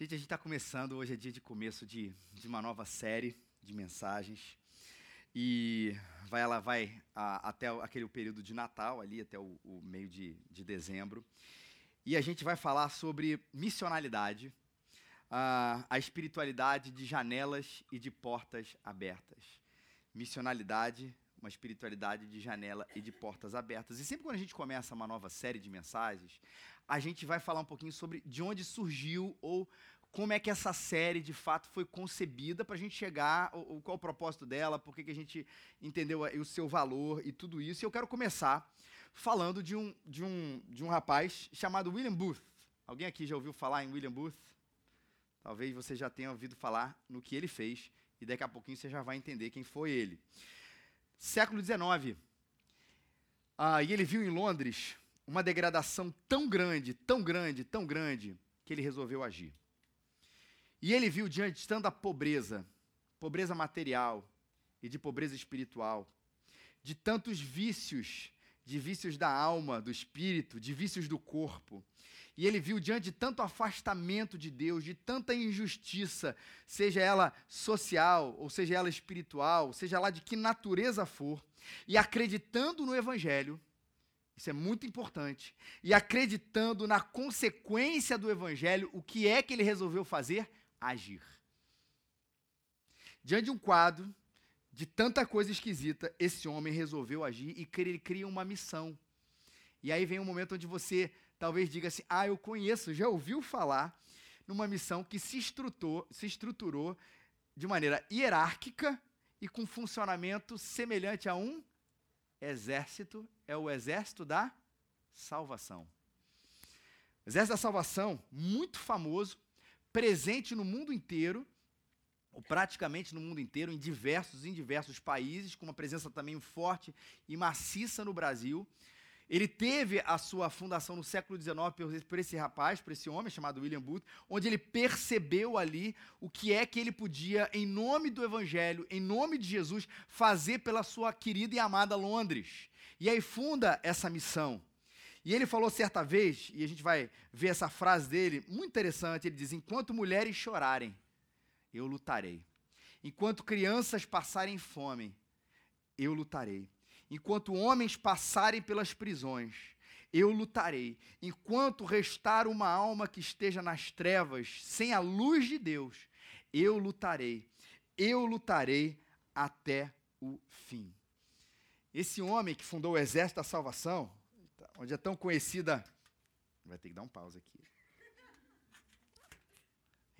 Gente, a gente está começando, hoje é dia de começo de, de uma nova série de mensagens. E vai, ela vai a, até aquele período de Natal, ali até o, o meio de, de, dezembro. E a gente vai falar sobre missionalidade, a, a espiritualidade de janelas e de portas abertas. Missionalidade, uma espiritualidade de janela e de portas abertas. E sempre quando a gente começa uma nova série de mensagens, a gente vai falar um pouquinho sobre de onde surgiu ou como é que essa série de fato foi concebida para a gente chegar, ou, qual o propósito dela, por que a gente entendeu o seu valor e tudo isso. E eu quero começar falando de um, de um, de um rapaz chamado William Booth. Alguém aqui já ouviu falar em William Booth? Talvez você já tenha ouvido falar no que ele fez, e daqui a pouquinho você já vai entender quem foi ele. Século XIX. Ah, e ele viu em Londres uma degradação tão grande, tão grande, tão grande, que ele resolveu agir. E ele viu diante de tanta pobreza, pobreza material e de pobreza espiritual, de tantos vícios, de vícios da alma, do espírito, de vícios do corpo. E ele viu diante de tanto afastamento de Deus, de tanta injustiça, seja ela social, ou seja ela espiritual, seja lá de que natureza for, e acreditando no Evangelho, isso é muito importante. E acreditando na consequência do evangelho, o que é que ele resolveu fazer? Agir. Diante de um quadro de tanta coisa esquisita, esse homem resolveu agir e ele cria uma missão. E aí vem um momento onde você talvez diga assim: Ah, eu conheço, já ouviu falar numa missão que se estruturou, se estruturou de maneira hierárquica e com funcionamento semelhante a um exército é o exército da salvação. Exército da salvação, muito famoso, presente no mundo inteiro, ou praticamente no mundo inteiro, em diversos, em diversos países, com uma presença também forte e maciça no Brasil. Ele teve a sua fundação no século XIX por, esse rapaz, por esse homem chamado William Booth, onde ele percebeu ali o que é que ele podia, em nome do Evangelho, em nome de Jesus, fazer pela sua querida e amada Londres. E aí funda essa missão. E ele falou certa vez, e a gente vai ver essa frase dele, muito interessante, ele diz: Enquanto mulheres chorarem, eu lutarei. Enquanto crianças passarem fome, eu lutarei. Enquanto homens passarem pelas prisões, eu lutarei. Enquanto restar uma alma que esteja nas trevas, sem a luz de Deus, eu lutarei. Eu lutarei até o fim. Esse homem que fundou o Exército da Salvação, onde é tão conhecida. Vai ter que dar um pause aqui.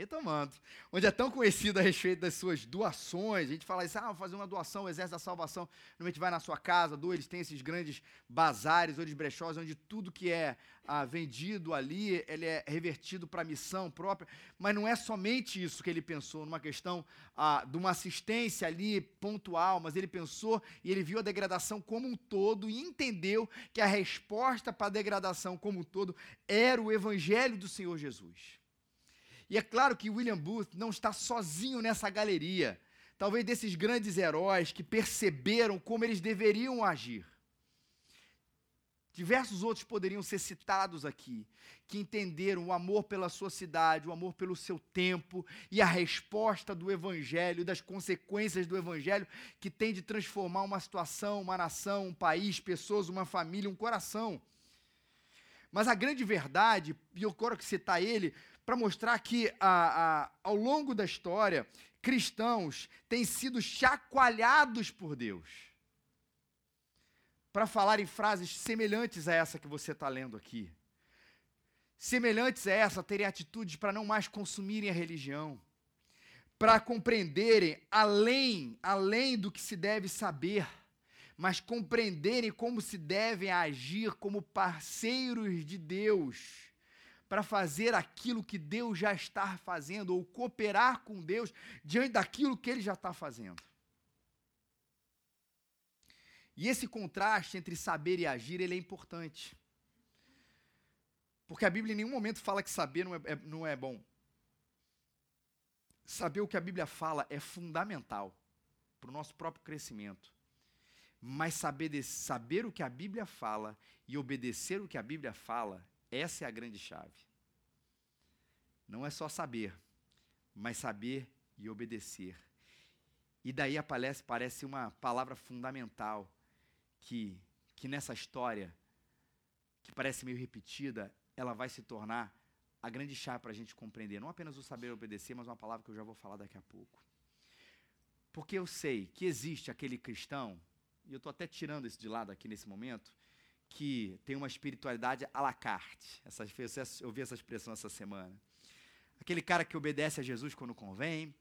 Retomando, onde é tão conhecido a respeito das suas doações, a gente fala isso, ah, vou fazer uma doação, o Exército da Salvação, normalmente vai na sua casa, doa, eles têm esses grandes bazares, ou brechós, onde tudo que é ah, vendido ali, ele é revertido para a missão própria, mas não é somente isso que ele pensou, numa questão ah, de uma assistência ali pontual, mas ele pensou e ele viu a degradação como um todo e entendeu que a resposta para a degradação como um todo era o Evangelho do Senhor Jesus. E é claro que William Booth não está sozinho nessa galeria, talvez desses grandes heróis que perceberam como eles deveriam agir. Diversos outros poderiam ser citados aqui, que entenderam o amor pela sua cidade, o amor pelo seu tempo e a resposta do Evangelho, das consequências do Evangelho, que tem de transformar uma situação, uma nação, um país, pessoas, uma família, um coração. Mas a grande verdade, e eu quero citar ele, para mostrar que a, a, ao longo da história, cristãos têm sido chacoalhados por Deus. Para falar em frases semelhantes a essa que você está lendo aqui. Semelhantes a essa, terem atitudes para não mais consumirem a religião, para compreenderem além, além do que se deve saber, mas compreenderem como se devem agir como parceiros de Deus para fazer aquilo que Deus já está fazendo, ou cooperar com Deus diante daquilo que Ele já está fazendo. E esse contraste entre saber e agir, ele é importante. Porque a Bíblia em nenhum momento fala que saber não é, é, não é bom. Saber o que a Bíblia fala é fundamental para o nosso próprio crescimento. Mas saber, de, saber o que a Bíblia fala e obedecer o que a Bíblia fala essa é a grande chave. não é só saber, mas saber e obedecer. E daí aparece, parece uma palavra fundamental que, que nessa história, que parece meio repetida, ela vai se tornar a grande chave para a gente compreender. Não apenas o saber obedecer, mas uma palavra que eu já vou falar daqui a pouco. Porque eu sei que existe aquele cristão, e eu estou até tirando isso de lado aqui nesse momento, que tem uma espiritualidade à la carte. Essa, eu vi essa expressão essa semana. Aquele cara que obedece a Jesus quando convém,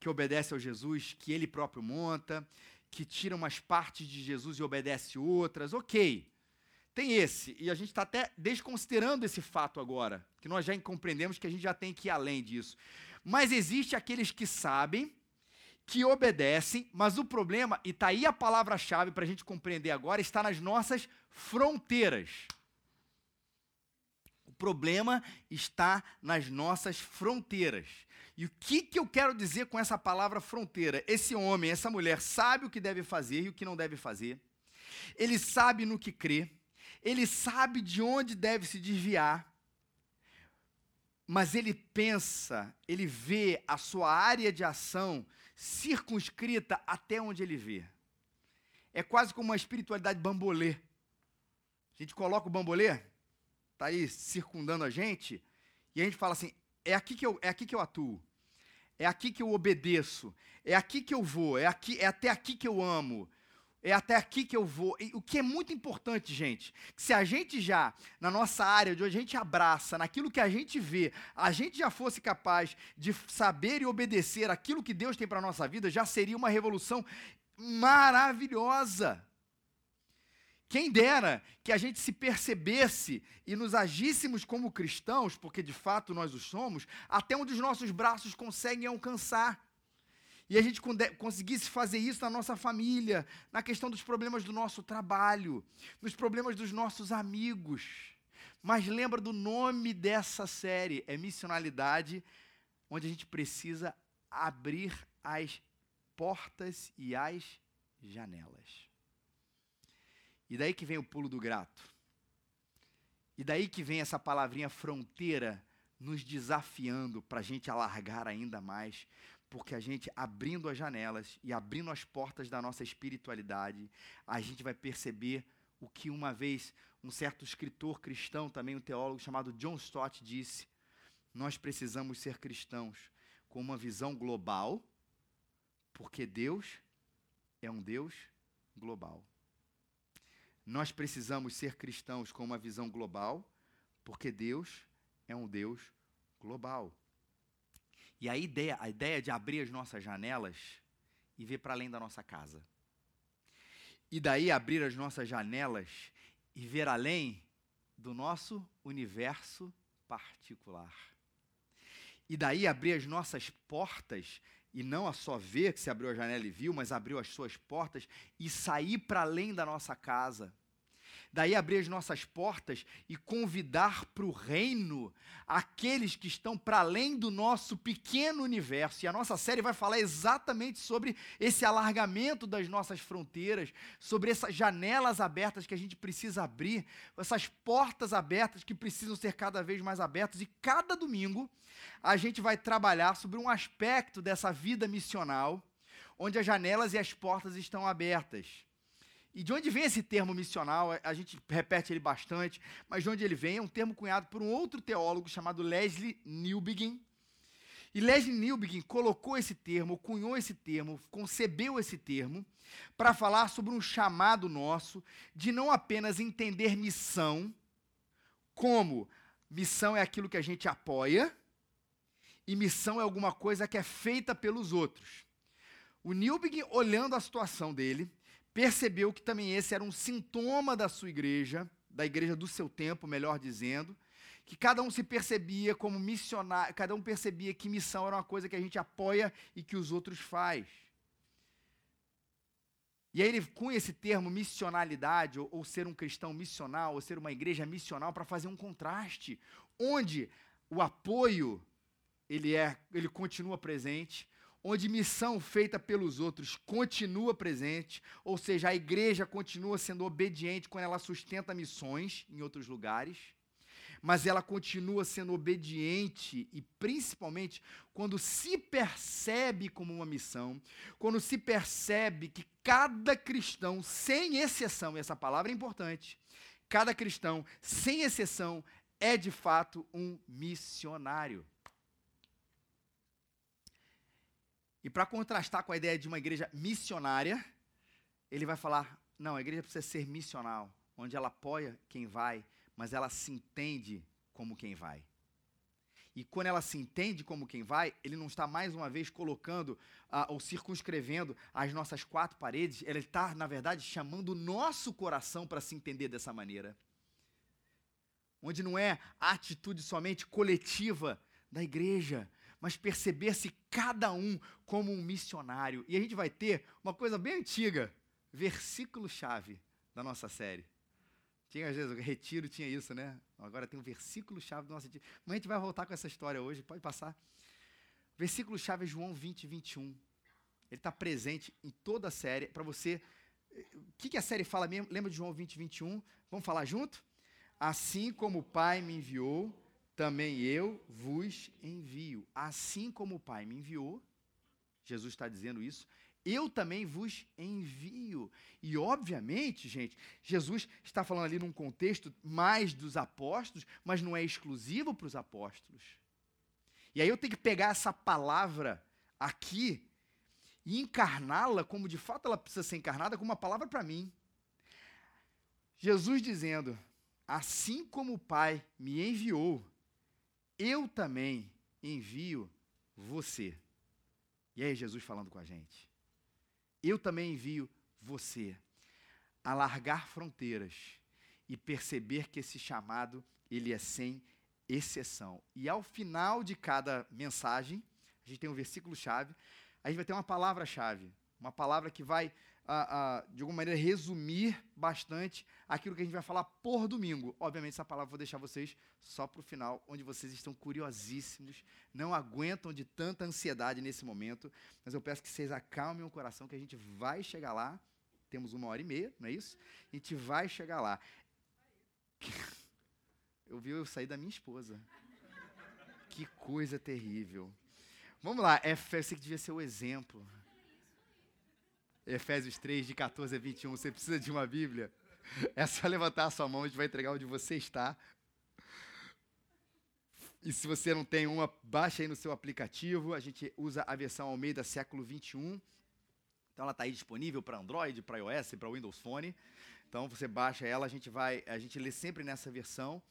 que obedece ao Jesus que ele próprio monta, que tira umas partes de Jesus e obedece outras. Ok. Tem esse, e a gente está até desconsiderando esse fato agora, que nós já compreendemos que a gente já tem que ir além disso. Mas existe aqueles que sabem, que obedecem, mas o problema, e está aí a palavra-chave para a gente compreender agora, está nas nossas fronteiras. O problema está nas nossas fronteiras. E o que, que eu quero dizer com essa palavra fronteira? Esse homem, essa mulher sabe o que deve fazer e o que não deve fazer. Ele sabe no que crê. Ele sabe de onde deve se desviar. Mas ele pensa, ele vê a sua área de ação circunscrita até onde ele vê. É quase como uma espiritualidade bambolê. A gente coloca o bambolê, tá aí circundando a gente, e a gente fala assim: é aqui que eu, é aqui que eu atuo. É aqui que eu obedeço. É aqui que eu vou. É, aqui, é até aqui que eu amo. É até aqui que eu vou. E o que é muito importante, gente, que se a gente já, na nossa área, de onde a gente abraça, naquilo que a gente vê, a gente já fosse capaz de saber e obedecer aquilo que Deus tem para a nossa vida, já seria uma revolução maravilhosa. Quem dera que a gente se percebesse e nos agíssemos como cristãos, porque de fato nós o somos, até onde os nossos braços conseguem alcançar. E a gente conseguisse fazer isso na nossa família, na questão dos problemas do nosso trabalho, nos problemas dos nossos amigos. Mas lembra do nome dessa série, é missionalidade, onde a gente precisa abrir as portas e as janelas. E daí que vem o pulo do grato. E daí que vem essa palavrinha fronteira nos desafiando para a gente alargar ainda mais, porque a gente abrindo as janelas e abrindo as portas da nossa espiritualidade, a gente vai perceber o que uma vez um certo escritor cristão, também um teólogo chamado John Stott, disse: nós precisamos ser cristãos com uma visão global, porque Deus é um Deus global. Nós precisamos ser cristãos com uma visão global, porque Deus é um Deus global. E a ideia, a ideia de abrir as nossas janelas e ver para além da nossa casa. E daí abrir as nossas janelas e ver além do nosso universo particular. E daí abrir as nossas portas e não a só ver que se abriu a janela e viu, mas abriu as suas portas e sair para além da nossa casa daí abrir as nossas portas e convidar para o reino aqueles que estão para além do nosso pequeno universo. E a nossa série vai falar exatamente sobre esse alargamento das nossas fronteiras, sobre essas janelas abertas que a gente precisa abrir, essas portas abertas que precisam ser cada vez mais abertas. E cada domingo a gente vai trabalhar sobre um aspecto dessa vida missional, onde as janelas e as portas estão abertas. E de onde vem esse termo missional? A gente repete ele bastante, mas de onde ele vem é um termo cunhado por um outro teólogo chamado Leslie Newbegin. E Leslie Newbegin colocou esse termo, cunhou esse termo, concebeu esse termo para falar sobre um chamado nosso de não apenas entender missão como missão é aquilo que a gente apoia e missão é alguma coisa que é feita pelos outros. O Newbegin, olhando a situação dele, percebeu que também esse era um sintoma da sua igreja, da igreja do seu tempo, melhor dizendo, que cada um se percebia como missionário, cada um percebia que missão era uma coisa que a gente apoia e que os outros faz. E aí ele cunha esse termo missionalidade, ou, ou ser um cristão missional, ou ser uma igreja missional, para fazer um contraste, onde o apoio ele é, ele continua presente, onde missão feita pelos outros continua presente, ou seja, a igreja continua sendo obediente quando ela sustenta missões em outros lugares, mas ela continua sendo obediente e principalmente quando se percebe como uma missão, quando se percebe que cada cristão, sem exceção, e essa palavra é importante, cada cristão, sem exceção, é de fato um missionário. E para contrastar com a ideia de uma igreja missionária, ele vai falar: não, a igreja precisa ser missional, onde ela apoia quem vai, mas ela se entende como quem vai. E quando ela se entende como quem vai, ele não está mais uma vez colocando uh, ou circunscrevendo as nossas quatro paredes, ele está, na verdade, chamando o nosso coração para se entender dessa maneira. Onde não é a atitude somente coletiva da igreja, mas perceber-se cada um como um missionário. E a gente vai ter uma coisa bem antiga, versículo-chave da nossa série. Tinha, às vezes, o retiro tinha isso, né? Agora tem um versículo-chave nosso retiro. Mas a gente vai voltar com essa história hoje, pode passar. Versículo-chave é João 20, 21. Ele está presente em toda a série. Para você. O que, que a série fala mesmo? Lembra de João 20, 21? Vamos falar junto? Assim como o Pai me enviou, também eu vos envio. Assim como o Pai me enviou, Jesus está dizendo isso, eu também vos envio. E, obviamente, gente, Jesus está falando ali num contexto mais dos apóstolos, mas não é exclusivo para os apóstolos. E aí eu tenho que pegar essa palavra aqui e encarná-la como de fato ela precisa ser encarnada como uma palavra para mim. Jesus dizendo: Assim como o Pai me enviou, eu também envio você. E aí, Jesus falando com a gente. Eu também envio você a largar fronteiras e perceber que esse chamado ele é sem exceção. E ao final de cada mensagem, a gente tem um versículo chave, a gente vai ter uma palavra chave, uma palavra que vai a, a, de alguma maneira, resumir bastante aquilo que a gente vai falar por domingo. Obviamente, essa palavra eu vou deixar vocês só para o final, onde vocês estão curiosíssimos, não aguentam de tanta ansiedade nesse momento, mas eu peço que vocês acalmem o coração, que a gente vai chegar lá. Temos uma hora e meia, não é isso? A gente vai chegar lá. Eu vi eu sair da minha esposa. Que coisa terrível. Vamos lá, é, eu sei que devia ser o exemplo. Efésios 3, de 14 a 21. Você precisa de uma Bíblia? É só levantar a sua mão, a gente vai entregar onde você está. E se você não tem uma, baixa aí no seu aplicativo. A gente usa a versão Almeida século 21. Então ela está aí disponível para Android, para iOS, para Windows Phone. Então você baixa ela, a gente vai, a gente lê sempre nessa versão.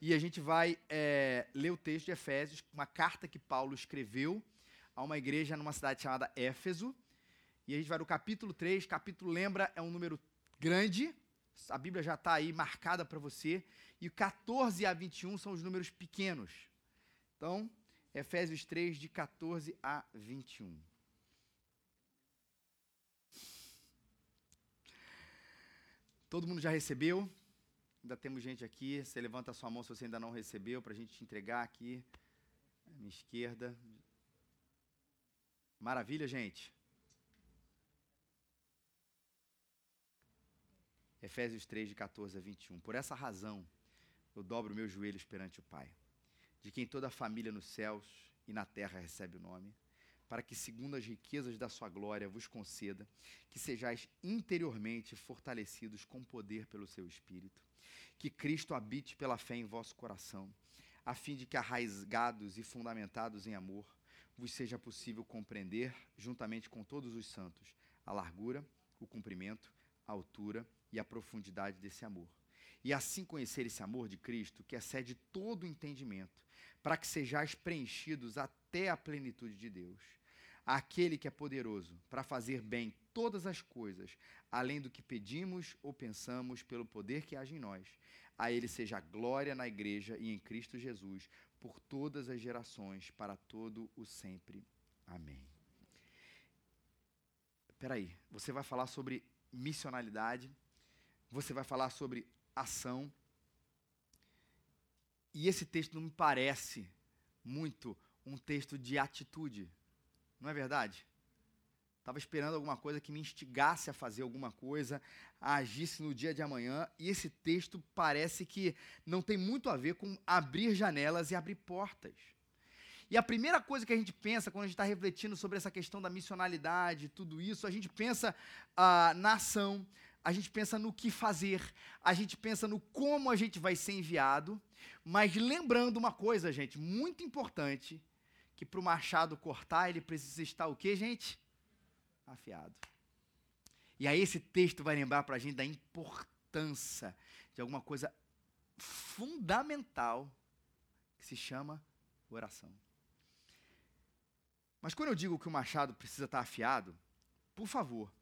E a gente vai é, ler o texto de Efésios, uma carta que Paulo escreveu a uma igreja numa cidade chamada Éfeso. E a gente vai no capítulo 3. Capítulo, lembra, é um número grande. A Bíblia já está aí marcada para você. E 14 a 21 são os números pequenos. Então, Efésios 3, de 14 a 21. Todo mundo já recebeu? Ainda temos gente aqui. Você levanta a sua mão se você ainda não recebeu, para a gente te entregar aqui. À minha esquerda. Maravilha, gente. Efésios 3, de 14 a 21. Por essa razão, eu dobro meus joelhos perante o Pai, de quem toda a família nos céus e na terra recebe o nome, para que, segundo as riquezas da sua glória, vos conceda que sejais interiormente fortalecidos com poder pelo seu Espírito, que Cristo habite pela fé em vosso coração, a fim de que, arraigados e fundamentados em amor, vos seja possível compreender, juntamente com todos os santos, a largura, o comprimento, a altura e a profundidade desse amor. E assim conhecer esse amor de Cristo, que excede todo o entendimento, para que sejais preenchidos até a plenitude de Deus. Aquele que é poderoso para fazer bem todas as coisas, além do que pedimos ou pensamos, pelo poder que age em nós. A Ele seja glória na Igreja e em Cristo Jesus, por todas as gerações, para todo o sempre. Amém. Espera aí, você vai falar sobre missionalidade você vai falar sobre ação. E esse texto não me parece muito um texto de atitude. Não é verdade? Estava esperando alguma coisa que me instigasse a fazer alguma coisa, a agisse no dia de amanhã. E esse texto parece que não tem muito a ver com abrir janelas e abrir portas. E a primeira coisa que a gente pensa quando a gente está refletindo sobre essa questão da missionalidade, tudo isso, a gente pensa ah, na ação, a gente pensa no que fazer, a gente pensa no como a gente vai ser enviado, mas lembrando uma coisa, gente, muito importante, que para o machado cortar, ele precisa estar o quê, gente? afiado. E aí esse texto vai lembrar para a gente da importância de alguma coisa fundamental que se chama oração. Mas quando eu digo que o machado precisa estar afiado, por favor,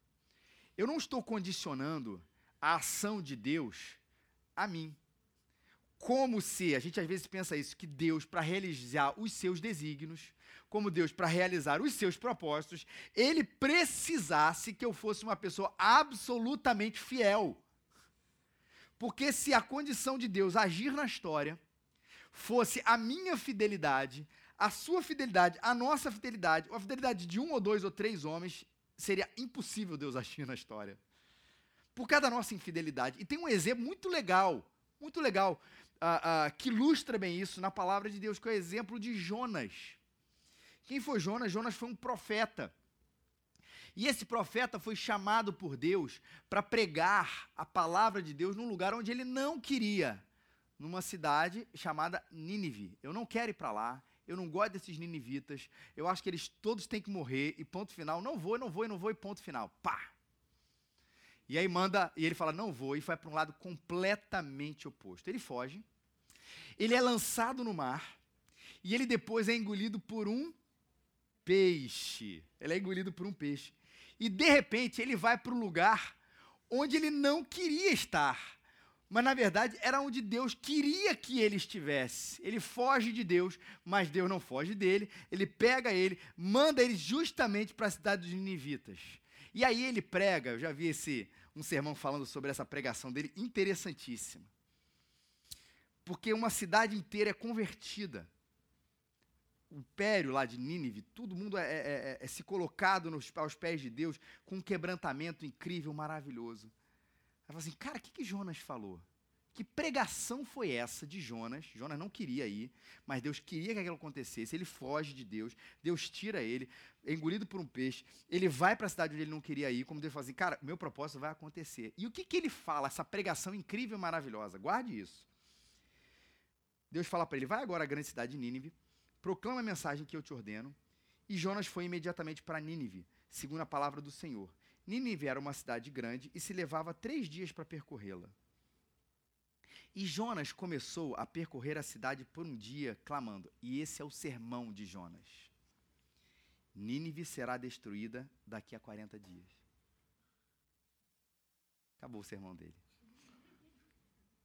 eu não estou condicionando a ação de Deus a mim. Como se, a gente às vezes pensa isso, que Deus, para realizar os seus desígnios, como Deus para realizar os seus propósitos, ele precisasse que eu fosse uma pessoa absolutamente fiel. Porque se a condição de Deus agir na história fosse a minha fidelidade, a sua fidelidade, a nossa fidelidade, ou a fidelidade de um ou dois ou três homens, seria impossível Deus agir na história. Por causa da nossa infidelidade. E tem um exemplo muito legal, muito legal, uh, uh, que ilustra bem isso na palavra de Deus, que é o exemplo de Jonas. Quem foi Jonas? Jonas foi um profeta. E esse profeta foi chamado por Deus para pregar a palavra de Deus num lugar onde ele não queria, numa cidade chamada Nínive. Eu não quero ir para lá, eu não gosto desses ninivitas, eu acho que eles todos têm que morrer, e ponto final. Não vou, não vou, não vou, e ponto final. Pá! E aí manda, e ele fala, não vou, e vai para um lado completamente oposto. Ele foge, ele é lançado no mar, e ele depois é engolido por um peixe. Ele é engolido por um peixe. E de repente ele vai para o lugar onde ele não queria estar. Mas na verdade era onde Deus queria que ele estivesse. Ele foge de Deus, mas Deus não foge dele. Ele pega ele, manda ele justamente para a cidade dos Ninivitas. E aí ele prega, eu já vi esse um sermão falando sobre essa pregação dele, interessantíssima. Porque uma cidade inteira é convertida o império lá de Nínive, todo mundo é, é, é, é, se colocado nos, aos pés de Deus com um quebrantamento incrível, maravilhoso. Ela fala assim, cara, o que, que Jonas falou? Que pregação foi essa de Jonas? Jonas não queria ir, mas Deus queria que aquilo acontecesse. Ele foge de Deus, Deus tira ele, é engolido por um peixe. Ele vai para a cidade onde ele não queria ir, como Deus fala assim: cara, meu propósito vai acontecer. E o que, que ele fala, essa pregação incrível e maravilhosa? Guarde isso. Deus fala para ele: vai agora à grande cidade de Nínive, proclama a mensagem que eu te ordeno. E Jonas foi imediatamente para Nínive, segundo a palavra do Senhor. Nínive era uma cidade grande e se levava três dias para percorrê-la. E Jonas começou a percorrer a cidade por um dia, clamando. E esse é o sermão de Jonas. Nínive será destruída daqui a 40 dias. Acabou o sermão dele.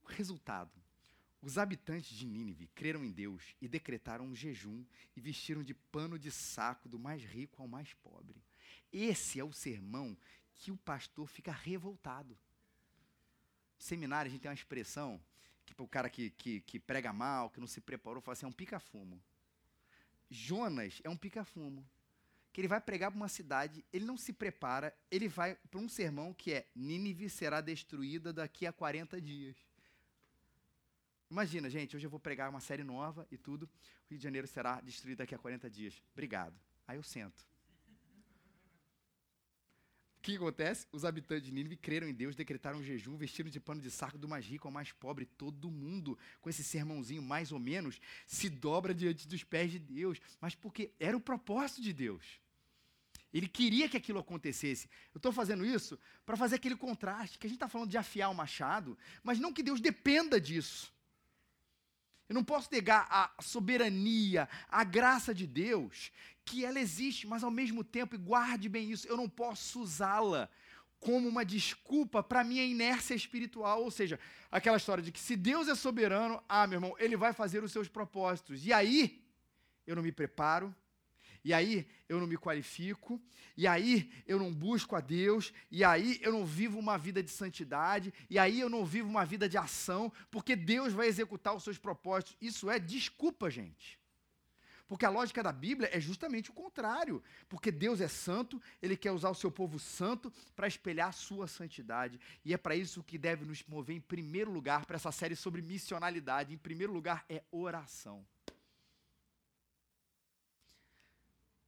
O resultado os habitantes de Nínive creram em Deus e decretaram um jejum e vestiram de pano de saco do mais rico ao mais pobre. Esse é o sermão que o pastor fica revoltado. Seminário, a gente tem uma expressão que para o cara que, que, que, prega mal, que não se preparou, fala assim: é um pica-fumo. Jonas é um pica-fumo. Que ele vai pregar para uma cidade, ele não se prepara, ele vai para um sermão que é: Nínive será destruída daqui a 40 dias. Imagina, gente, hoje eu vou pregar uma série nova e tudo. O Rio de Janeiro será destruído daqui a 40 dias. Obrigado. Aí eu sento. O que acontece? Os habitantes de Nínive creram em Deus, decretaram um jejum, vestiram de pano de saco do mais rico ao mais pobre. Todo mundo, com esse sermãozinho mais ou menos, se dobra diante dos pés de Deus. Mas porque era o propósito de Deus. Ele queria que aquilo acontecesse. Eu estou fazendo isso para fazer aquele contraste, que a gente está falando de afiar o machado, mas não que Deus dependa disso. Eu não posso negar a soberania, a graça de Deus, que ela existe, mas ao mesmo tempo, e guarde bem isso, eu não posso usá-la como uma desculpa para minha inércia espiritual, ou seja, aquela história de que se Deus é soberano, ah, meu irmão, ele vai fazer os seus propósitos. E aí, eu não me preparo, e aí eu não me qualifico, e aí eu não busco a Deus, e aí eu não vivo uma vida de santidade, e aí eu não vivo uma vida de ação, porque Deus vai executar os seus propósitos. Isso é desculpa, gente. Porque a lógica da Bíblia é justamente o contrário. Porque Deus é santo, ele quer usar o seu povo santo para espelhar a sua santidade. E é para isso que deve nos mover em primeiro lugar, para essa série sobre missionalidade. Em primeiro lugar é oração.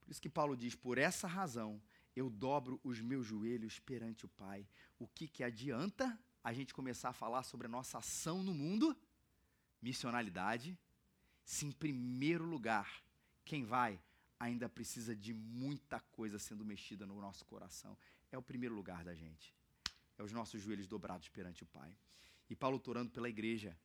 Por isso que Paulo diz: por essa razão eu dobro os meus joelhos perante o Pai. O que, que adianta a gente começar a falar sobre a nossa ação no mundo? Missionalidade. Se em primeiro lugar, quem vai ainda precisa de muita coisa sendo mexida no nosso coração. É o primeiro lugar da gente. É os nossos joelhos dobrados perante o Pai. E Paulo está orando pela igreja.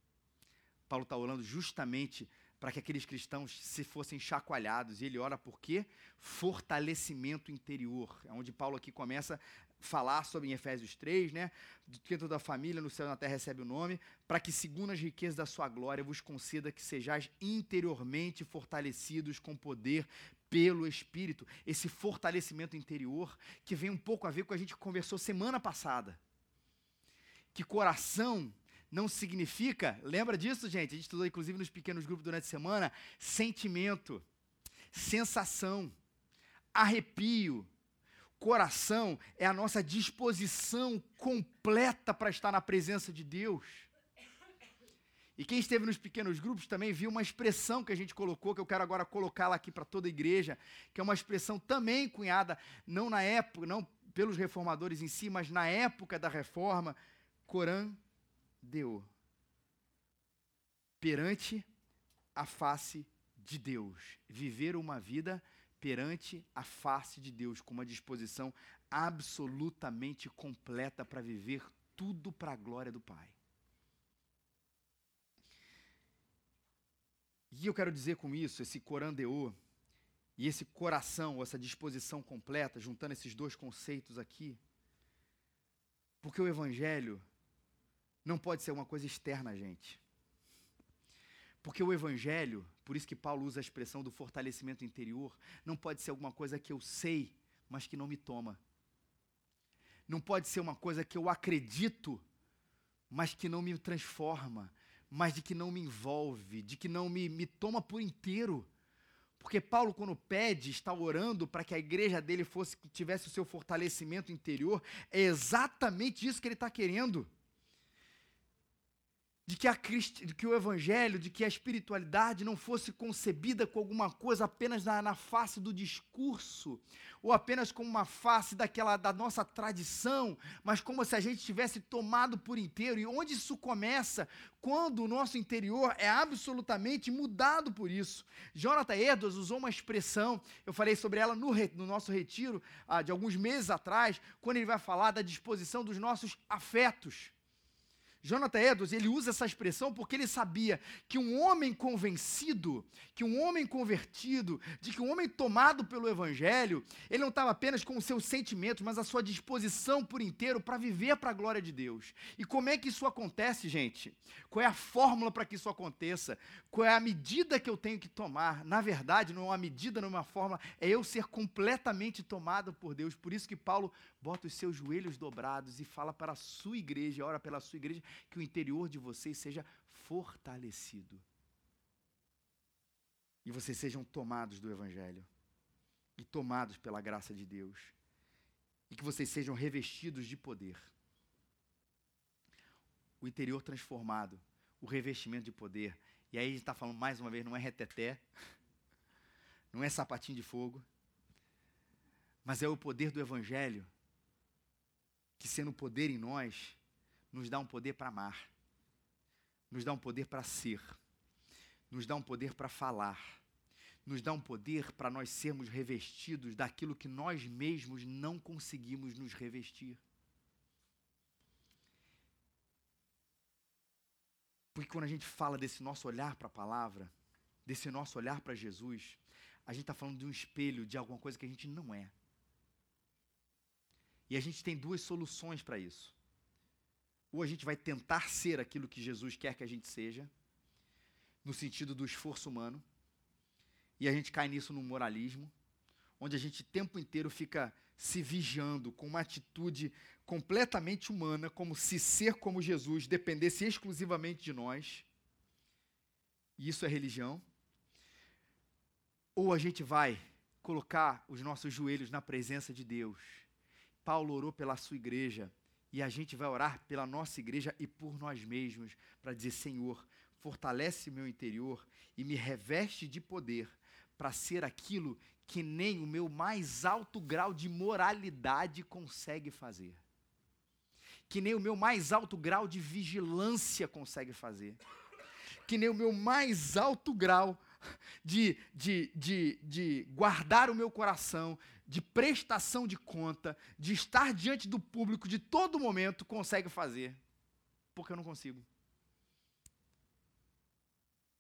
Paulo está orando justamente para que aqueles cristãos se fossem chacoalhados. E ele ora por quê? Fortalecimento interior. É onde Paulo aqui começa falar sobre em Efésios 3, né? Que toda a família no céu e na terra recebe o nome, para que, segundo as riquezas da sua glória, vos conceda que sejais interiormente fortalecidos com poder pelo Espírito. Esse fortalecimento interior que vem um pouco a ver com a gente conversou semana passada. Que coração não significa, lembra disso, gente? A gente estudou inclusive nos pequenos grupos durante a semana, sentimento, sensação, arrepio. Coração é a nossa disposição completa para estar na presença de Deus. E quem esteve nos pequenos grupos também viu uma expressão que a gente colocou, que eu quero agora colocá-la aqui para toda a igreja, que é uma expressão também cunhada, não na época, não pelos reformadores em si, mas na época da reforma, Corã deu perante a face de Deus. Viver uma vida perante a face de Deus, com uma disposição absolutamente completa para viver tudo para a glória do Pai. E eu quero dizer com isso, esse corandeô, e esse coração, essa disposição completa, juntando esses dois conceitos aqui, porque o Evangelho não pode ser uma coisa externa a gente. Porque o evangelho, por isso que Paulo usa a expressão do fortalecimento interior, não pode ser alguma coisa que eu sei, mas que não me toma. Não pode ser uma coisa que eu acredito, mas que não me transforma, mas de que não me envolve, de que não me, me toma por inteiro. Porque Paulo, quando pede, está orando para que a igreja dele fosse tivesse o seu fortalecimento interior, é exatamente isso que ele está querendo de que, a de que o evangelho, de que a espiritualidade não fosse concebida com alguma coisa apenas na, na, face do discurso, ou apenas como uma face daquela da nossa tradição, mas como se a gente tivesse tomado por inteiro. E onde isso começa? Quando o nosso interior é absolutamente mudado por isso. Jonathan Edwards usou uma expressão, eu falei sobre ela no, no nosso retiro ah, de alguns meses atrás, quando ele vai falar da disposição dos nossos afetos. Jonathan Edwards, ele usa essa expressão porque ele sabia que um homem convencido, que um homem convertido, de que um homem tomado pelo evangelho, ele não estava apenas com os seus sentimentos, mas a sua disposição por inteiro para viver para a glória de Deus. E como é que isso acontece, gente? Qual é a fórmula para que isso aconteça? Qual é a medida que eu tenho que tomar? Na verdade, não é uma medida, não é uma fórmula, é eu ser completamente tomado por Deus. Por isso que Paulo bota os seus joelhos dobrados e fala para a sua igreja, ora pela sua igreja, que o interior de vocês seja fortalecido. E vocês sejam tomados do Evangelho. E tomados pela graça de Deus. E que vocês sejam revestidos de poder. O interior transformado. O revestimento de poder. E aí a gente está falando mais uma vez, não é reteté. Não é sapatinho de fogo. Mas é o poder do Evangelho. Que sendo poder em nós, nos dá um poder para amar, nos dá um poder para ser, nos dá um poder para falar, nos dá um poder para nós sermos revestidos daquilo que nós mesmos não conseguimos nos revestir. Porque quando a gente fala desse nosso olhar para a palavra, desse nosso olhar para Jesus, a gente está falando de um espelho de alguma coisa que a gente não é. E a gente tem duas soluções para isso. Ou a gente vai tentar ser aquilo que Jesus quer que a gente seja, no sentido do esforço humano, e a gente cai nisso no moralismo, onde a gente o tempo inteiro fica se vigiando com uma atitude completamente humana, como se ser como Jesus dependesse exclusivamente de nós. E isso é religião. ou a gente vai colocar os nossos joelhos na presença de Deus. Paulo orou pela sua igreja e a gente vai orar pela nossa igreja e por nós mesmos, para dizer: Senhor, fortalece meu interior e me reveste de poder para ser aquilo que nem o meu mais alto grau de moralidade consegue fazer. Que nem o meu mais alto grau de vigilância consegue fazer. Que nem o meu mais alto grau de, de, de, de guardar o meu coração, de prestação de conta, de estar diante do público de todo momento, consegue fazer. Porque eu não consigo.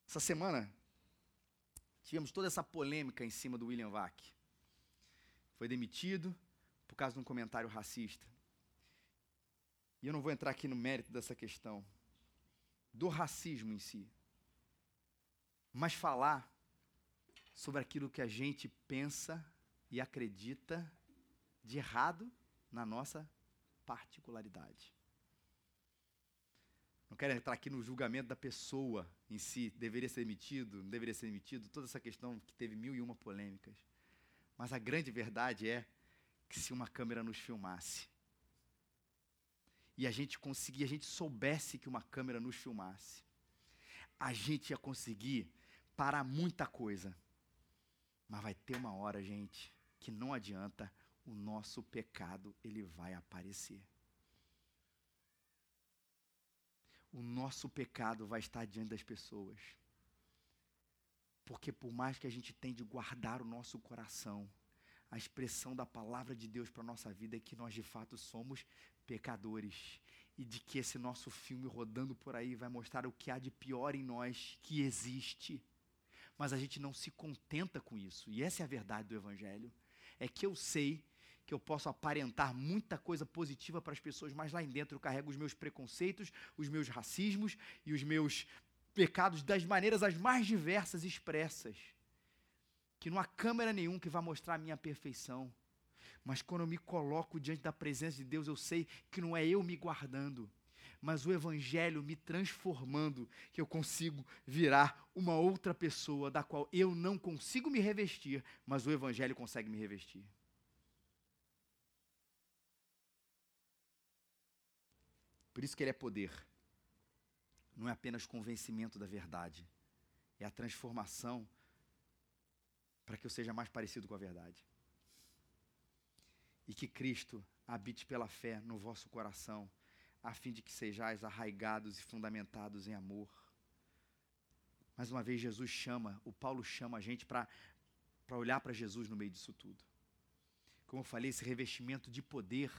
Essa semana, tivemos toda essa polêmica em cima do William Vac. Foi demitido por causa de um comentário racista. E eu não vou entrar aqui no mérito dessa questão, do racismo em si, mas falar sobre aquilo que a gente pensa e acredita de errado na nossa particularidade. Não quero entrar aqui no julgamento da pessoa em si, deveria ser demitido, não deveria ser demitido, toda essa questão que teve mil e uma polêmicas. Mas a grande verdade é que se uma câmera nos filmasse e a gente conseguir, a gente soubesse que uma câmera nos filmasse, a gente ia conseguir parar muita coisa. Mas vai ter uma hora, gente, que não adianta, o nosso pecado ele vai aparecer. o nosso pecado vai estar diante das pessoas. Porque por mais que a gente tente guardar o nosso coração, a expressão da palavra de Deus para a nossa vida é que nós de fato somos pecadores. E de que esse nosso filme rodando por aí vai mostrar o que há de pior em nós que existe. Mas a gente não se contenta com isso. E essa é a verdade do Evangelho. É que eu sei que eu posso aparentar muita coisa positiva para as pessoas, mas lá em dentro eu carrego os meus preconceitos, os meus racismos e os meus pecados das maneiras as mais diversas expressas. Que não há câmera nenhum que vá mostrar a minha perfeição. Mas quando eu me coloco diante da presença de Deus, eu sei que não é eu me guardando, mas o Evangelho me transformando, que eu consigo virar uma outra pessoa da qual eu não consigo me revestir, mas o Evangelho consegue me revestir. Por isso que ele é poder. Não é apenas convencimento da verdade. É a transformação para que eu seja mais parecido com a verdade. E que Cristo habite pela fé no vosso coração, a fim de que sejais arraigados e fundamentados em amor. Mais uma vez, Jesus chama, o Paulo chama a gente para olhar para Jesus no meio disso tudo. Como eu falei, esse revestimento de poder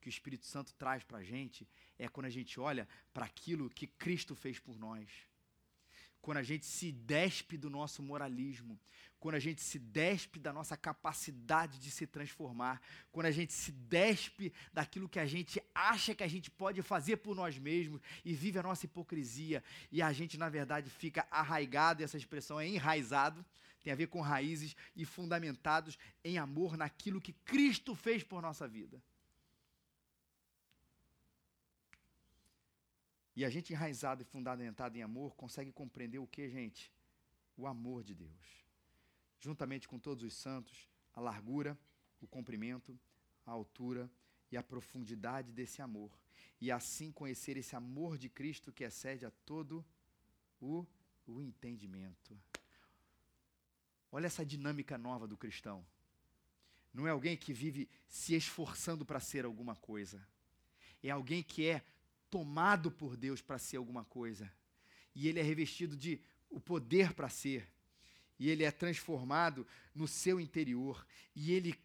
que o Espírito Santo traz para a gente é quando a gente olha para aquilo que Cristo fez por nós. Quando a gente se despe do nosso moralismo, quando a gente se despe da nossa capacidade de se transformar, quando a gente se despe daquilo que a gente acha que a gente pode fazer por nós mesmos e vive a nossa hipocrisia e a gente, na verdade, fica arraigado, e essa expressão é enraizado, tem a ver com raízes e fundamentados em amor naquilo que Cristo fez por nossa vida. E a gente enraizado e fundamentado em amor consegue compreender o que, gente? O amor de Deus. Juntamente com todos os santos, a largura, o comprimento, a altura e a profundidade desse amor. E assim conhecer esse amor de Cristo que excede a todo o, o entendimento. Olha essa dinâmica nova do cristão. Não é alguém que vive se esforçando para ser alguma coisa. É alguém que é tomado por Deus para ser alguma coisa. E ele é revestido de o poder para ser. E ele é transformado no seu interior. E ele,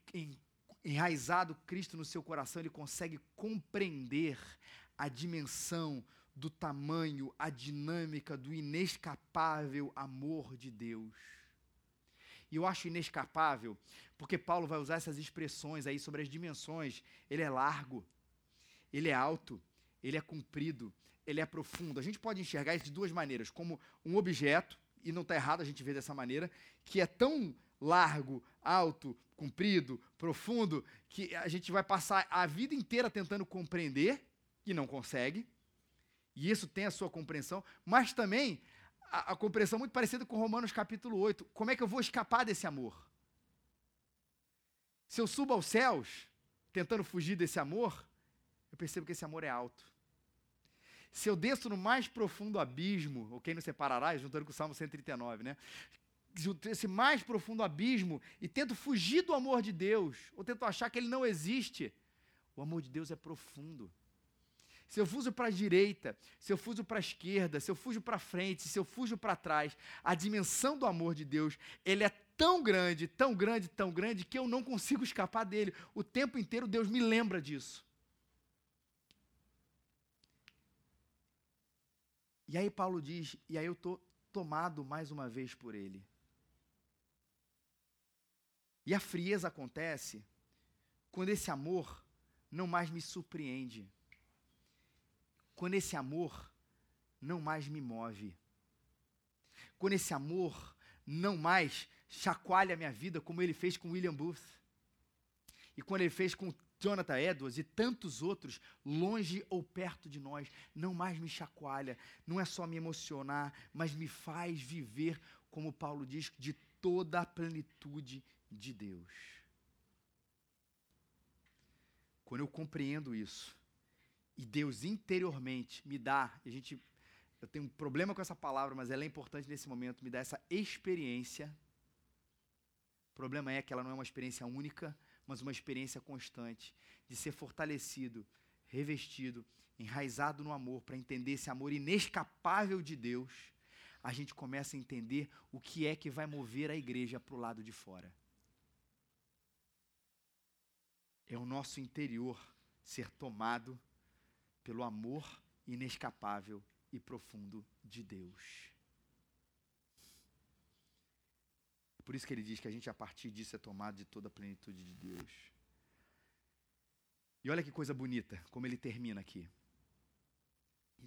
enraizado Cristo no seu coração, ele consegue compreender a dimensão do tamanho, a dinâmica do inescapável amor de Deus. E eu acho inescapável, porque Paulo vai usar essas expressões aí sobre as dimensões. Ele é largo, ele é alto, ele é comprido, ele é profundo. A gente pode enxergar isso de duas maneiras, como um objeto, e não está errado a gente ver dessa maneira, que é tão largo, alto, comprido, profundo, que a gente vai passar a vida inteira tentando compreender e não consegue. E isso tem a sua compreensão, mas também a, a compreensão muito parecida com Romanos capítulo 8. Como é que eu vou escapar desse amor? Se eu subo aos céus, tentando fugir desse amor, eu percebo que esse amor é alto. Se eu desço no mais profundo abismo, ou quem nos separará, juntando com o Salmo 139, né? Esse mais profundo abismo e tento fugir do amor de Deus, ou tento achar que ele não existe, o amor de Deus é profundo. Se eu fujo para a direita, se eu fujo para a esquerda, se eu fujo para frente, se eu fujo para trás, a dimensão do amor de Deus, ele é tão grande, tão grande, tão grande, que eu não consigo escapar dele. O tempo inteiro Deus me lembra disso. E aí Paulo diz, e aí eu estou tomado mais uma vez por ele. E a frieza acontece quando esse amor não mais me surpreende. Quando esse amor não mais me move, quando esse amor não mais chacoalha a minha vida como ele fez com William Booth, e quando ele fez com Jonathan Edwards e tantos outros, longe ou perto de nós, não mais me chacoalha, não é só me emocionar, mas me faz viver, como Paulo diz, de toda a plenitude de Deus. Quando eu compreendo isso, e Deus interiormente me dá, a gente, eu tenho um problema com essa palavra, mas ela é importante nesse momento, me dá essa experiência. O problema é que ela não é uma experiência única, mas uma experiência constante de ser fortalecido, revestido, enraizado no amor, para entender esse amor inescapável de Deus. A gente começa a entender o que é que vai mover a igreja para o lado de fora. É o nosso interior ser tomado pelo amor inescapável e profundo de Deus. Por isso que ele diz que a gente, a partir disso, é tomado de toda a plenitude de Deus. E olha que coisa bonita, como ele termina aqui.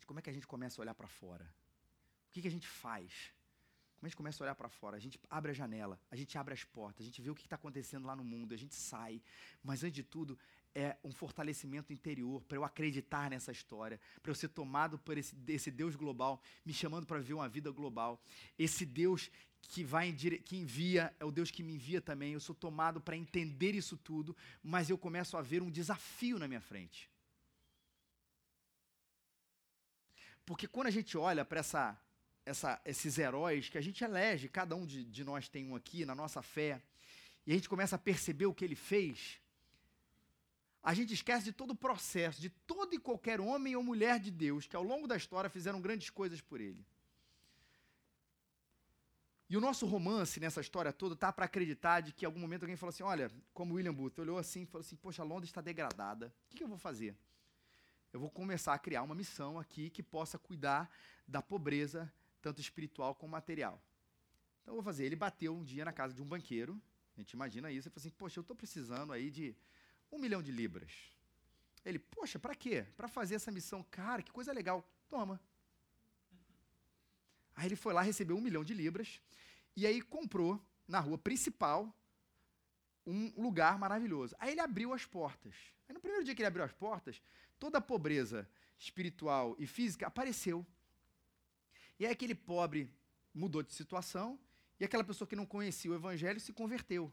Como é que a gente começa a olhar para fora? O que, que a gente faz? Como a gente começa a olhar para fora, a gente abre a janela, a gente abre as portas, a gente vê o que está acontecendo lá no mundo, a gente sai. Mas antes de tudo, é um fortalecimento interior para eu acreditar nessa história, para eu ser tomado por esse, esse Deus global, me chamando para viver uma vida global. Esse Deus que vai que envia é o Deus que me envia também. Eu sou tomado para entender isso tudo, mas eu começo a ver um desafio na minha frente. Porque quando a gente olha para essa, essa, esses heróis que a gente elege, cada um de, de nós tem um aqui na nossa fé, e a gente começa a perceber o que ele fez, a gente esquece de todo o processo, de todo e qualquer homem ou mulher de Deus que ao longo da história fizeram grandes coisas por ele. E o nosso romance nessa história toda tá para acreditar de que em algum momento alguém falou assim: olha, como William Booth olhou assim e falou assim: poxa, Londres está degradada, o que, que eu vou fazer? Eu vou começar a criar uma missão aqui que possa cuidar da pobreza, tanto espiritual como material. Então eu vou fazer. Ele bateu um dia na casa de um banqueiro, a gente imagina isso, e falou assim: poxa, eu estou precisando aí de um milhão de libras. Ele, poxa, para quê? Para fazer essa missão. Cara, que coisa legal. Toma. Aí ele foi lá, recebeu um milhão de libras e aí comprou na rua principal um lugar maravilhoso. Aí ele abriu as portas. Aí no primeiro dia que ele abriu as portas, toda a pobreza espiritual e física apareceu. E aí aquele pobre mudou de situação e aquela pessoa que não conhecia o evangelho se converteu.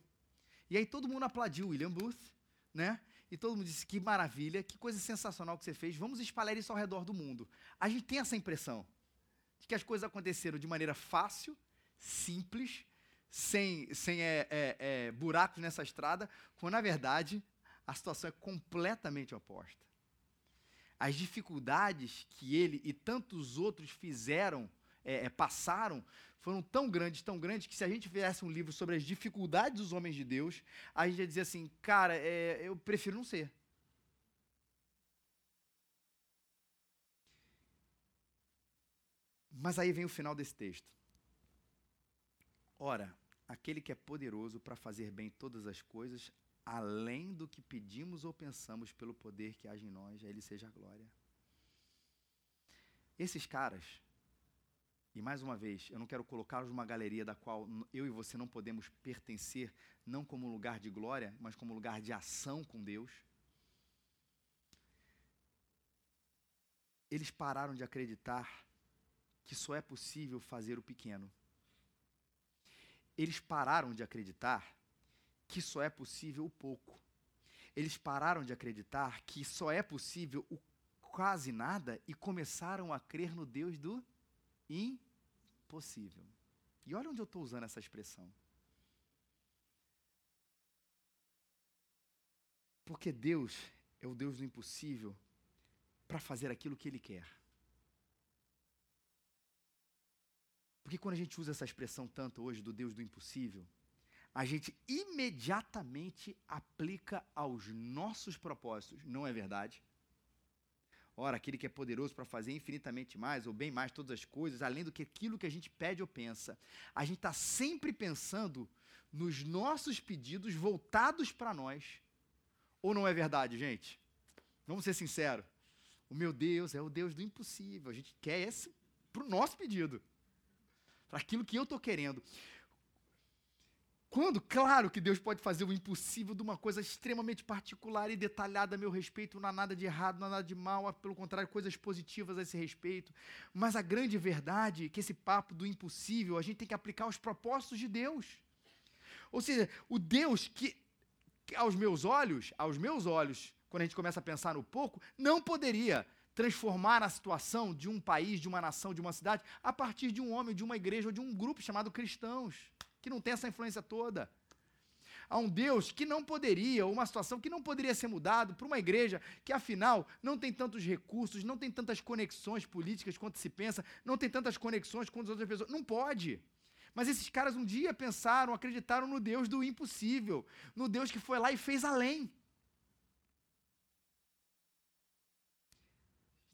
E aí todo mundo aplaudiu William Booth né? E todo mundo disse: que maravilha, que coisa sensacional que você fez, vamos espalhar isso ao redor do mundo. A gente tem essa impressão de que as coisas aconteceram de maneira fácil, simples, sem, sem é, é, é, buracos nessa estrada, quando na verdade a situação é completamente oposta. As dificuldades que ele e tantos outros fizeram, é, é, passaram, foram tão grandes, tão grandes, que se a gente fizesse um livro sobre as dificuldades dos homens de Deus, a gente ia dizer assim, cara, é, eu prefiro não ser. Mas aí vem o final desse texto. Ora, aquele que é poderoso para fazer bem todas as coisas, além do que pedimos ou pensamos pelo poder que age em nós, a ele seja a glória. Esses caras e mais uma vez, eu não quero colocá-los numa galeria da qual eu e você não podemos pertencer, não como lugar de glória, mas como lugar de ação com Deus. Eles pararam de acreditar que só é possível fazer o pequeno. Eles pararam de acreditar que só é possível o pouco. Eles pararam de acreditar que só é possível o quase nada e começaram a crer no Deus do impossível. E olha onde eu estou usando essa expressão. Porque Deus é o Deus do impossível para fazer aquilo que Ele quer. Porque quando a gente usa essa expressão tanto hoje do Deus do impossível, a gente imediatamente aplica aos nossos propósitos, não é verdade? Ora, aquele que é poderoso para fazer infinitamente mais, ou bem mais, todas as coisas, além do que aquilo que a gente pede ou pensa. A gente está sempre pensando nos nossos pedidos voltados para nós. Ou não é verdade, gente? Vamos ser sinceros. O meu Deus é o Deus do impossível. A gente quer esse para o nosso pedido. Para aquilo que eu estou querendo. Quando, claro que Deus pode fazer o impossível de uma coisa extremamente particular e detalhada a meu respeito, não há nada de errado, não há nada de mal, pelo contrário, coisas positivas a esse respeito. Mas a grande verdade é que esse papo do impossível, a gente tem que aplicar aos propósitos de Deus. Ou seja, o Deus que, que aos meus olhos, aos meus olhos, quando a gente começa a pensar no pouco, não poderia transformar a situação de um país, de uma nação, de uma cidade, a partir de um homem, de uma igreja ou de um grupo chamado cristãos que não tem essa influência toda. Há um Deus que não poderia, uma situação que não poderia ser mudado para uma igreja que, afinal, não tem tantos recursos, não tem tantas conexões políticas quanto se pensa, não tem tantas conexões quanto as outras pessoas. Não pode. Mas esses caras um dia pensaram, acreditaram no Deus do impossível, no Deus que foi lá e fez além.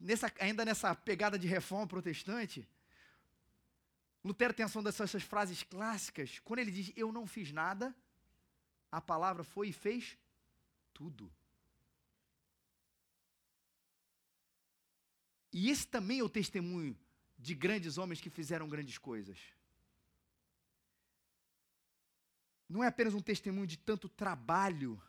Nessa, ainda nessa pegada de reforma protestante, Lutero tem ação dessas frases clássicas. Quando ele diz eu não fiz nada, a palavra foi e fez tudo. E esse também é o testemunho de grandes homens que fizeram grandes coisas. Não é apenas um testemunho de tanto trabalho,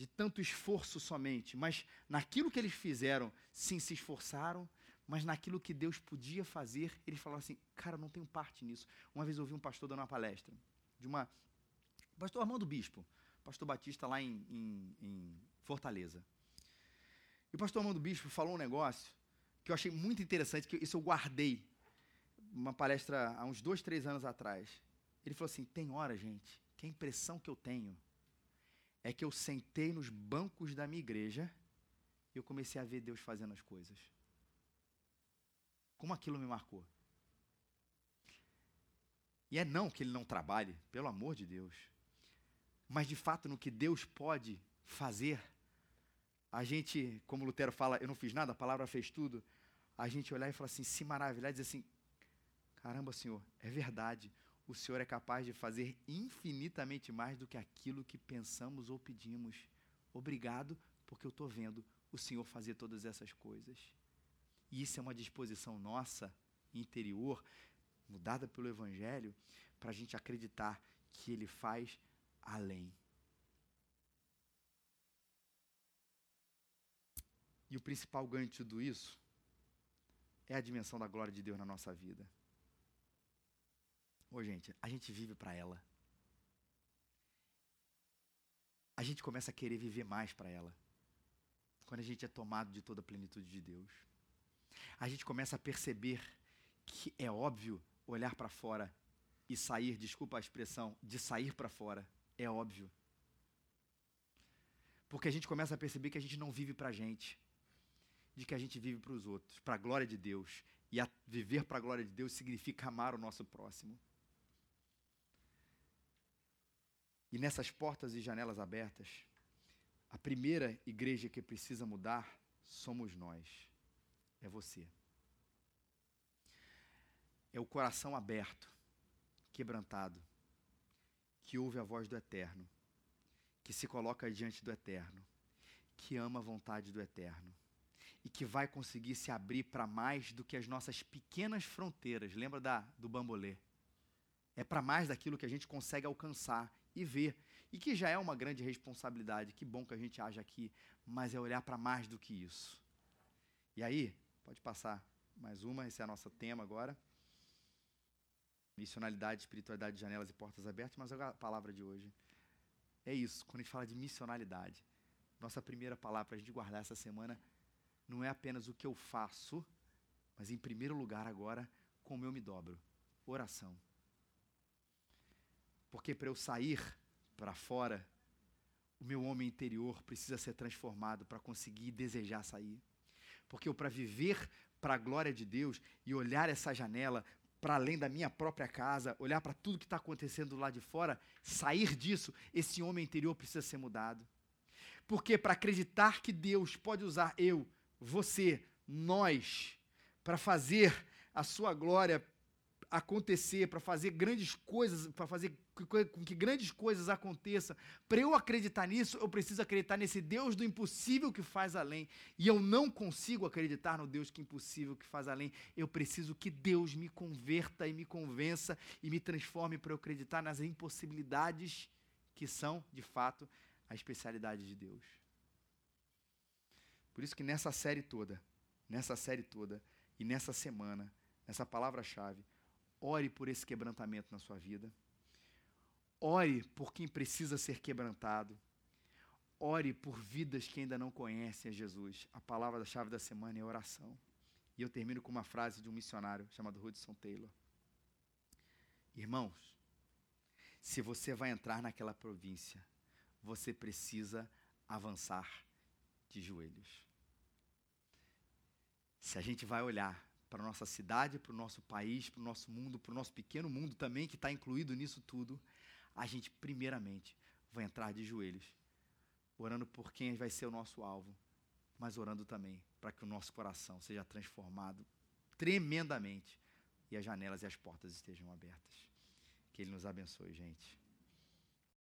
de tanto esforço somente, mas naquilo que eles fizeram, sim, se esforçaram, mas naquilo que Deus podia fazer, eles falaram assim: cara, não tenho parte nisso. Uma vez eu ouvi um pastor dando uma palestra, de uma. Pastor Armando Bispo, pastor Batista lá em, em, em Fortaleza. E o pastor Armando Bispo falou um negócio que eu achei muito interessante, que isso eu guardei. Uma palestra há uns dois, três anos atrás. Ele falou assim: tem hora, gente, que a impressão que eu tenho é que eu sentei nos bancos da minha igreja e eu comecei a ver Deus fazendo as coisas. Como aquilo me marcou. E é não que ele não trabalhe, pelo amor de Deus. Mas de fato, no que Deus pode fazer, a gente, como Lutero fala, eu não fiz nada, a palavra fez tudo. A gente olhar e falar assim, se maravilhar e dizer assim: caramba, Senhor, é verdade. O Senhor é capaz de fazer infinitamente mais do que aquilo que pensamos ou pedimos. Obrigado, porque eu estou vendo o Senhor fazer todas essas coisas. E isso é uma disposição nossa, interior, mudada pelo Evangelho, para a gente acreditar que Ele faz além. E o principal ganho de tudo isso é a dimensão da glória de Deus na nossa vida. Ô, gente, a gente vive para ela. A gente começa a querer viver mais para ela. Quando a gente é tomado de toda a plenitude de Deus a gente começa a perceber que é óbvio olhar para fora e sair, desculpa a expressão, de sair para fora. É óbvio. Porque a gente começa a perceber que a gente não vive para a gente, de que a gente vive para os outros, para a glória de Deus. E viver para a glória de Deus significa amar o nosso próximo. E nessas portas e janelas abertas, a primeira igreja que precisa mudar somos nós é você. É o coração aberto, quebrantado, que ouve a voz do Eterno, que se coloca diante do Eterno, que ama a vontade do Eterno e que vai conseguir se abrir para mais do que as nossas pequenas fronteiras. Lembra da, do bambolê? É para mais daquilo que a gente consegue alcançar e ver. E que já é uma grande responsabilidade. Que bom que a gente age aqui, mas é olhar para mais do que isso. E aí, Pode passar mais uma, esse é o nosso tema agora. Missionalidade, espiritualidade, janelas e portas abertas, mas a palavra de hoje é isso. Quando a gente fala de missionalidade, nossa primeira palavra para a gente guardar essa semana não é apenas o que eu faço, mas em primeiro lugar agora, como eu me dobro. Oração. Porque para eu sair para fora, o meu homem interior precisa ser transformado para conseguir desejar sair. Porque eu, para viver para a glória de Deus e olhar essa janela para além da minha própria casa, olhar para tudo que está acontecendo lá de fora, sair disso, esse homem interior precisa ser mudado. Porque para acreditar que Deus pode usar eu, você, nós, para fazer a sua glória acontecer, para fazer grandes coisas, para fazer com que grandes coisas aconteçam, para eu acreditar nisso, eu preciso acreditar nesse Deus do impossível que faz além. E eu não consigo acreditar no Deus que é impossível que faz além. Eu preciso que Deus me converta e me convença e me transforme para eu acreditar nas impossibilidades que são, de fato, a especialidade de Deus. Por isso que nessa série toda, nessa série toda e nessa semana, nessa palavra-chave, Ore por esse quebrantamento na sua vida. Ore por quem precisa ser quebrantado. Ore por vidas que ainda não conhecem a Jesus. A palavra da chave da semana é oração. E eu termino com uma frase de um missionário chamado Hudson Taylor. Irmãos, se você vai entrar naquela província, você precisa avançar de joelhos. Se a gente vai olhar para a nossa cidade, para o nosso país, para o nosso mundo, para o nosso pequeno mundo também, que está incluído nisso tudo, a gente, primeiramente, vai entrar de joelhos, orando por quem vai ser o nosso alvo, mas orando também para que o nosso coração seja transformado tremendamente e as janelas e as portas estejam abertas. Que Ele nos abençoe, gente.